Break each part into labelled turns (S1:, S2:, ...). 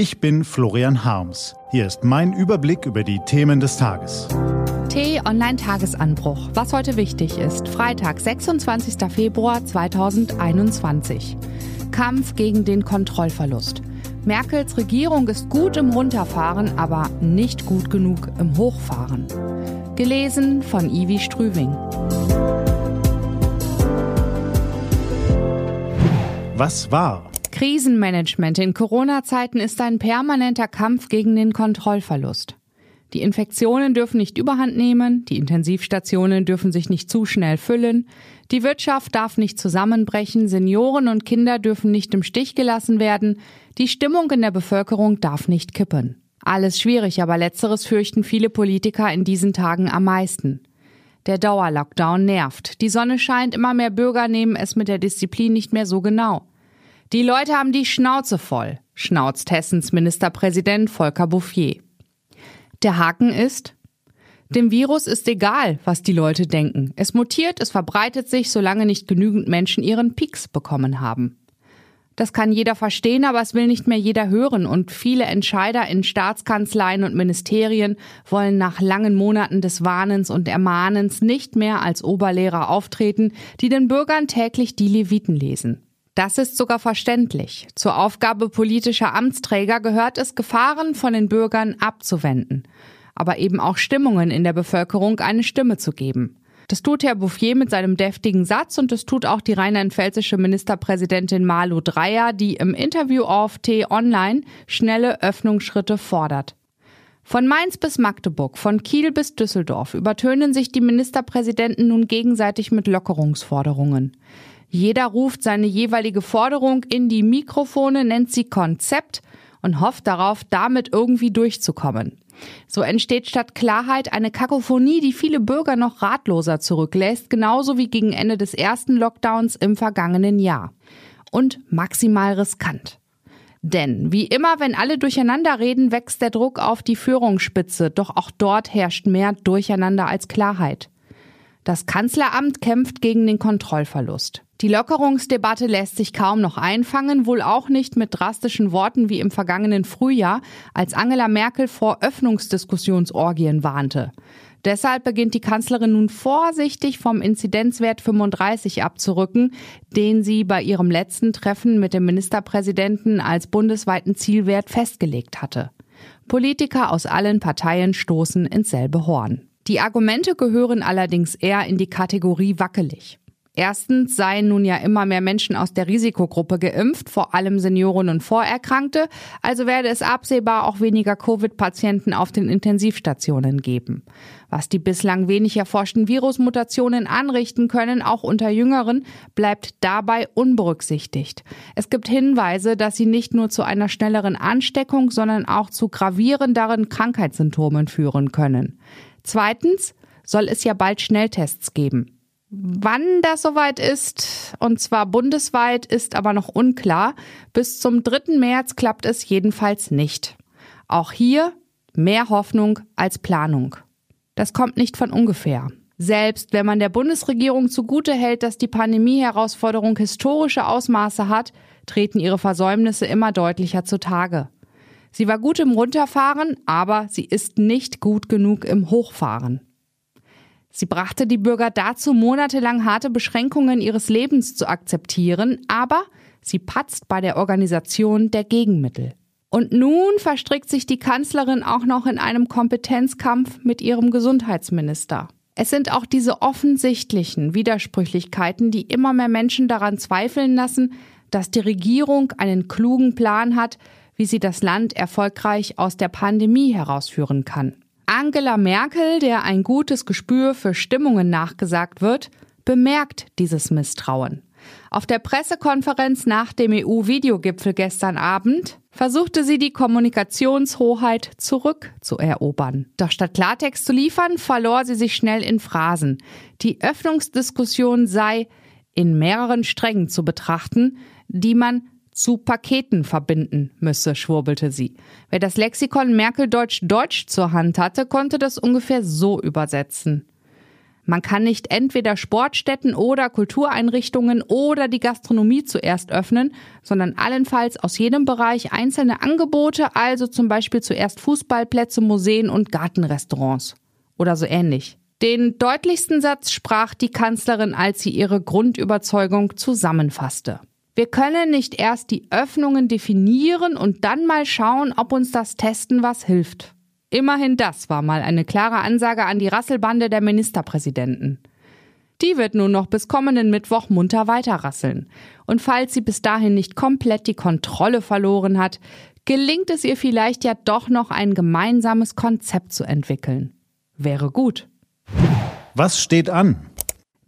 S1: Ich bin Florian Harms. Hier ist mein Überblick über die Themen des Tages.
S2: T-Online-Tagesanbruch. Was heute wichtig ist. Freitag, 26. Februar 2021. Kampf gegen den Kontrollverlust. Merkels Regierung ist gut im Runterfahren, aber nicht gut genug im Hochfahren. Gelesen von Ivi Strüving.
S1: Was war?
S2: Krisenmanagement in Corona-Zeiten ist ein permanenter Kampf gegen den Kontrollverlust. Die Infektionen dürfen nicht überhand nehmen, die Intensivstationen dürfen sich nicht zu schnell füllen, die Wirtschaft darf nicht zusammenbrechen, Senioren und Kinder dürfen nicht im Stich gelassen werden, die Stimmung in der Bevölkerung darf nicht kippen. Alles schwierig, aber letzteres fürchten viele Politiker in diesen Tagen am meisten. Der Dauerlockdown nervt. Die Sonne scheint, immer mehr Bürger nehmen es mit der Disziplin nicht mehr so genau. Die Leute haben die Schnauze voll, schnauzt Hessens Ministerpräsident Volker Bouffier. Der Haken ist, dem Virus ist egal, was die Leute denken. Es mutiert, es verbreitet sich, solange nicht genügend Menschen ihren Peaks bekommen haben. Das kann jeder verstehen, aber es will nicht mehr jeder hören und viele Entscheider in Staatskanzleien und Ministerien wollen nach langen Monaten des Warnens und Ermahnens nicht mehr als Oberlehrer auftreten, die den Bürgern täglich die Leviten lesen. Das ist sogar verständlich. Zur Aufgabe politischer Amtsträger gehört es, Gefahren von den Bürgern abzuwenden, aber eben auch Stimmungen in der Bevölkerung eine Stimme zu geben. Das tut Herr Bouffier mit seinem deftigen Satz und das tut auch die rheinland-pfälzische Ministerpräsidentin Malu Dreyer, die im Interview auf T-Online schnelle Öffnungsschritte fordert. Von Mainz bis Magdeburg, von Kiel bis Düsseldorf übertönen sich die Ministerpräsidenten nun gegenseitig mit Lockerungsforderungen. Jeder ruft seine jeweilige Forderung in die Mikrofone, nennt sie Konzept und hofft darauf, damit irgendwie durchzukommen. So entsteht statt Klarheit eine Kakophonie, die viele Bürger noch ratloser zurücklässt, genauso wie gegen Ende des ersten Lockdowns im vergangenen Jahr. Und maximal riskant. Denn wie immer, wenn alle durcheinander reden, wächst der Druck auf die Führungsspitze, doch auch dort herrscht mehr Durcheinander als Klarheit. Das Kanzleramt kämpft gegen den Kontrollverlust. Die Lockerungsdebatte lässt sich kaum noch einfangen, wohl auch nicht mit drastischen Worten wie im vergangenen Frühjahr, als Angela Merkel vor Öffnungsdiskussionsorgien warnte. Deshalb beginnt die Kanzlerin nun vorsichtig vom Inzidenzwert 35 abzurücken, den sie bei ihrem letzten Treffen mit dem Ministerpräsidenten als bundesweiten Zielwert festgelegt hatte. Politiker aus allen Parteien stoßen ins selbe Horn. Die Argumente gehören allerdings eher in die Kategorie wackelig. Erstens seien nun ja immer mehr Menschen aus der Risikogruppe geimpft, vor allem Senioren und Vorerkrankte, also werde es absehbar auch weniger Covid-Patienten auf den Intensivstationen geben. Was die bislang wenig erforschten Virusmutationen anrichten können, auch unter Jüngeren, bleibt dabei unberücksichtigt. Es gibt Hinweise, dass sie nicht nur zu einer schnelleren Ansteckung, sondern auch zu gravierenderen Krankheitssymptomen führen können. Zweitens soll es ja bald Schnelltests geben. Wann das soweit ist, und zwar bundesweit, ist aber noch unklar. Bis zum 3. März klappt es jedenfalls nicht. Auch hier mehr Hoffnung als Planung. Das kommt nicht von ungefähr. Selbst wenn man der Bundesregierung zugute hält, dass die Pandemie-Herausforderung historische Ausmaße hat, treten ihre Versäumnisse immer deutlicher zutage. Sie war gut im Runterfahren, aber sie ist nicht gut genug im Hochfahren. Sie brachte die Bürger dazu, monatelang harte Beschränkungen ihres Lebens zu akzeptieren, aber sie patzt bei der Organisation der Gegenmittel. Und nun verstrickt sich die Kanzlerin auch noch in einem Kompetenzkampf mit ihrem Gesundheitsminister. Es sind auch diese offensichtlichen Widersprüchlichkeiten, die immer mehr Menschen daran zweifeln lassen, dass die Regierung einen klugen Plan hat, wie sie das Land erfolgreich aus der Pandemie herausführen kann. Angela Merkel, der ein gutes Gespür für Stimmungen nachgesagt wird, bemerkt dieses Misstrauen. Auf der Pressekonferenz nach dem EU-Videogipfel gestern Abend versuchte sie die Kommunikationshoheit zurückzuerobern. Doch statt Klartext zu liefern, verlor sie sich schnell in Phrasen. Die Öffnungsdiskussion sei in mehreren Strängen zu betrachten, die man zu Paketen verbinden müsse, schwurbelte sie. Wer das Lexikon Merkel-Deutsch-Deutsch zur Hand hatte, konnte das ungefähr so übersetzen. Man kann nicht entweder Sportstätten oder Kultureinrichtungen oder die Gastronomie zuerst öffnen, sondern allenfalls aus jedem Bereich einzelne Angebote, also zum Beispiel zuerst Fußballplätze, Museen und Gartenrestaurants. Oder so ähnlich. Den deutlichsten Satz sprach die Kanzlerin, als sie ihre Grundüberzeugung zusammenfasste. Wir können nicht erst die Öffnungen definieren und dann mal schauen, ob uns das Testen was hilft. Immerhin das war mal eine klare Ansage an die Rasselbande der Ministerpräsidenten. Die wird nun noch bis kommenden Mittwoch munter weiterrasseln. Und falls sie bis dahin nicht komplett die Kontrolle verloren hat, gelingt es ihr vielleicht ja doch noch ein gemeinsames Konzept zu entwickeln. Wäre gut.
S1: Was steht an?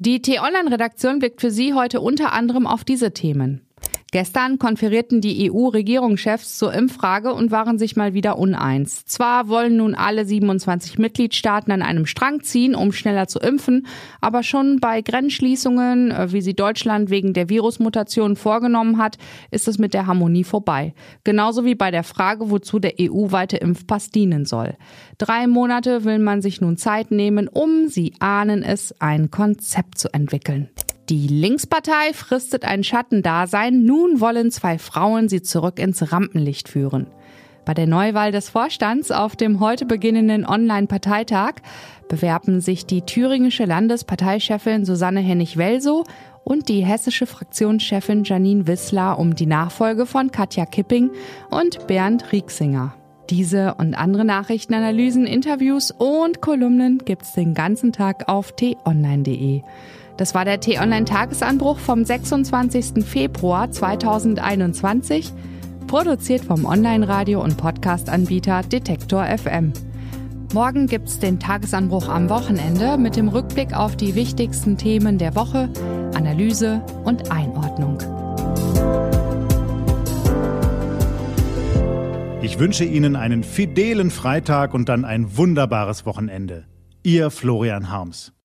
S2: Die T-Online-Redaktion blickt für Sie heute unter anderem auf diese Themen. Gestern konferierten die EU-Regierungschefs zur Impffrage und waren sich mal wieder uneins. Zwar wollen nun alle 27 Mitgliedstaaten an einem Strang ziehen, um schneller zu impfen, aber schon bei Grenzschließungen, äh, wie sie Deutschland wegen der Virusmutation vorgenommen hat, ist es mit der Harmonie vorbei. Genauso wie bei der Frage, wozu der EU-weite Impfpass dienen soll. Drei Monate will man sich nun Zeit nehmen, um, Sie ahnen es, ein Konzept zu entwickeln. Die Linkspartei fristet ein Schattendasein. Nun wollen zwei Frauen sie zurück ins Rampenlicht führen. Bei der Neuwahl des Vorstands auf dem heute beginnenden Online-Parteitag bewerben sich die thüringische Landesparteichefin Susanne Hennig-Welsow und die hessische Fraktionschefin Janine Wissler um die Nachfolge von Katja Kipping und Bernd Rieksinger. Diese und andere Nachrichtenanalysen, Interviews und Kolumnen gibt's den ganzen Tag auf t-online.de. Das war der T-Online-Tagesanbruch vom 26. Februar 2021, produziert vom Online-Radio- und Podcast-Anbieter Detektor FM. Morgen gibt's den Tagesanbruch am Wochenende mit dem Rückblick auf die wichtigsten Themen der Woche, Analyse und Einordnung.
S1: Ich wünsche Ihnen einen fidelen Freitag und dann ein wunderbares Wochenende. Ihr Florian Harms.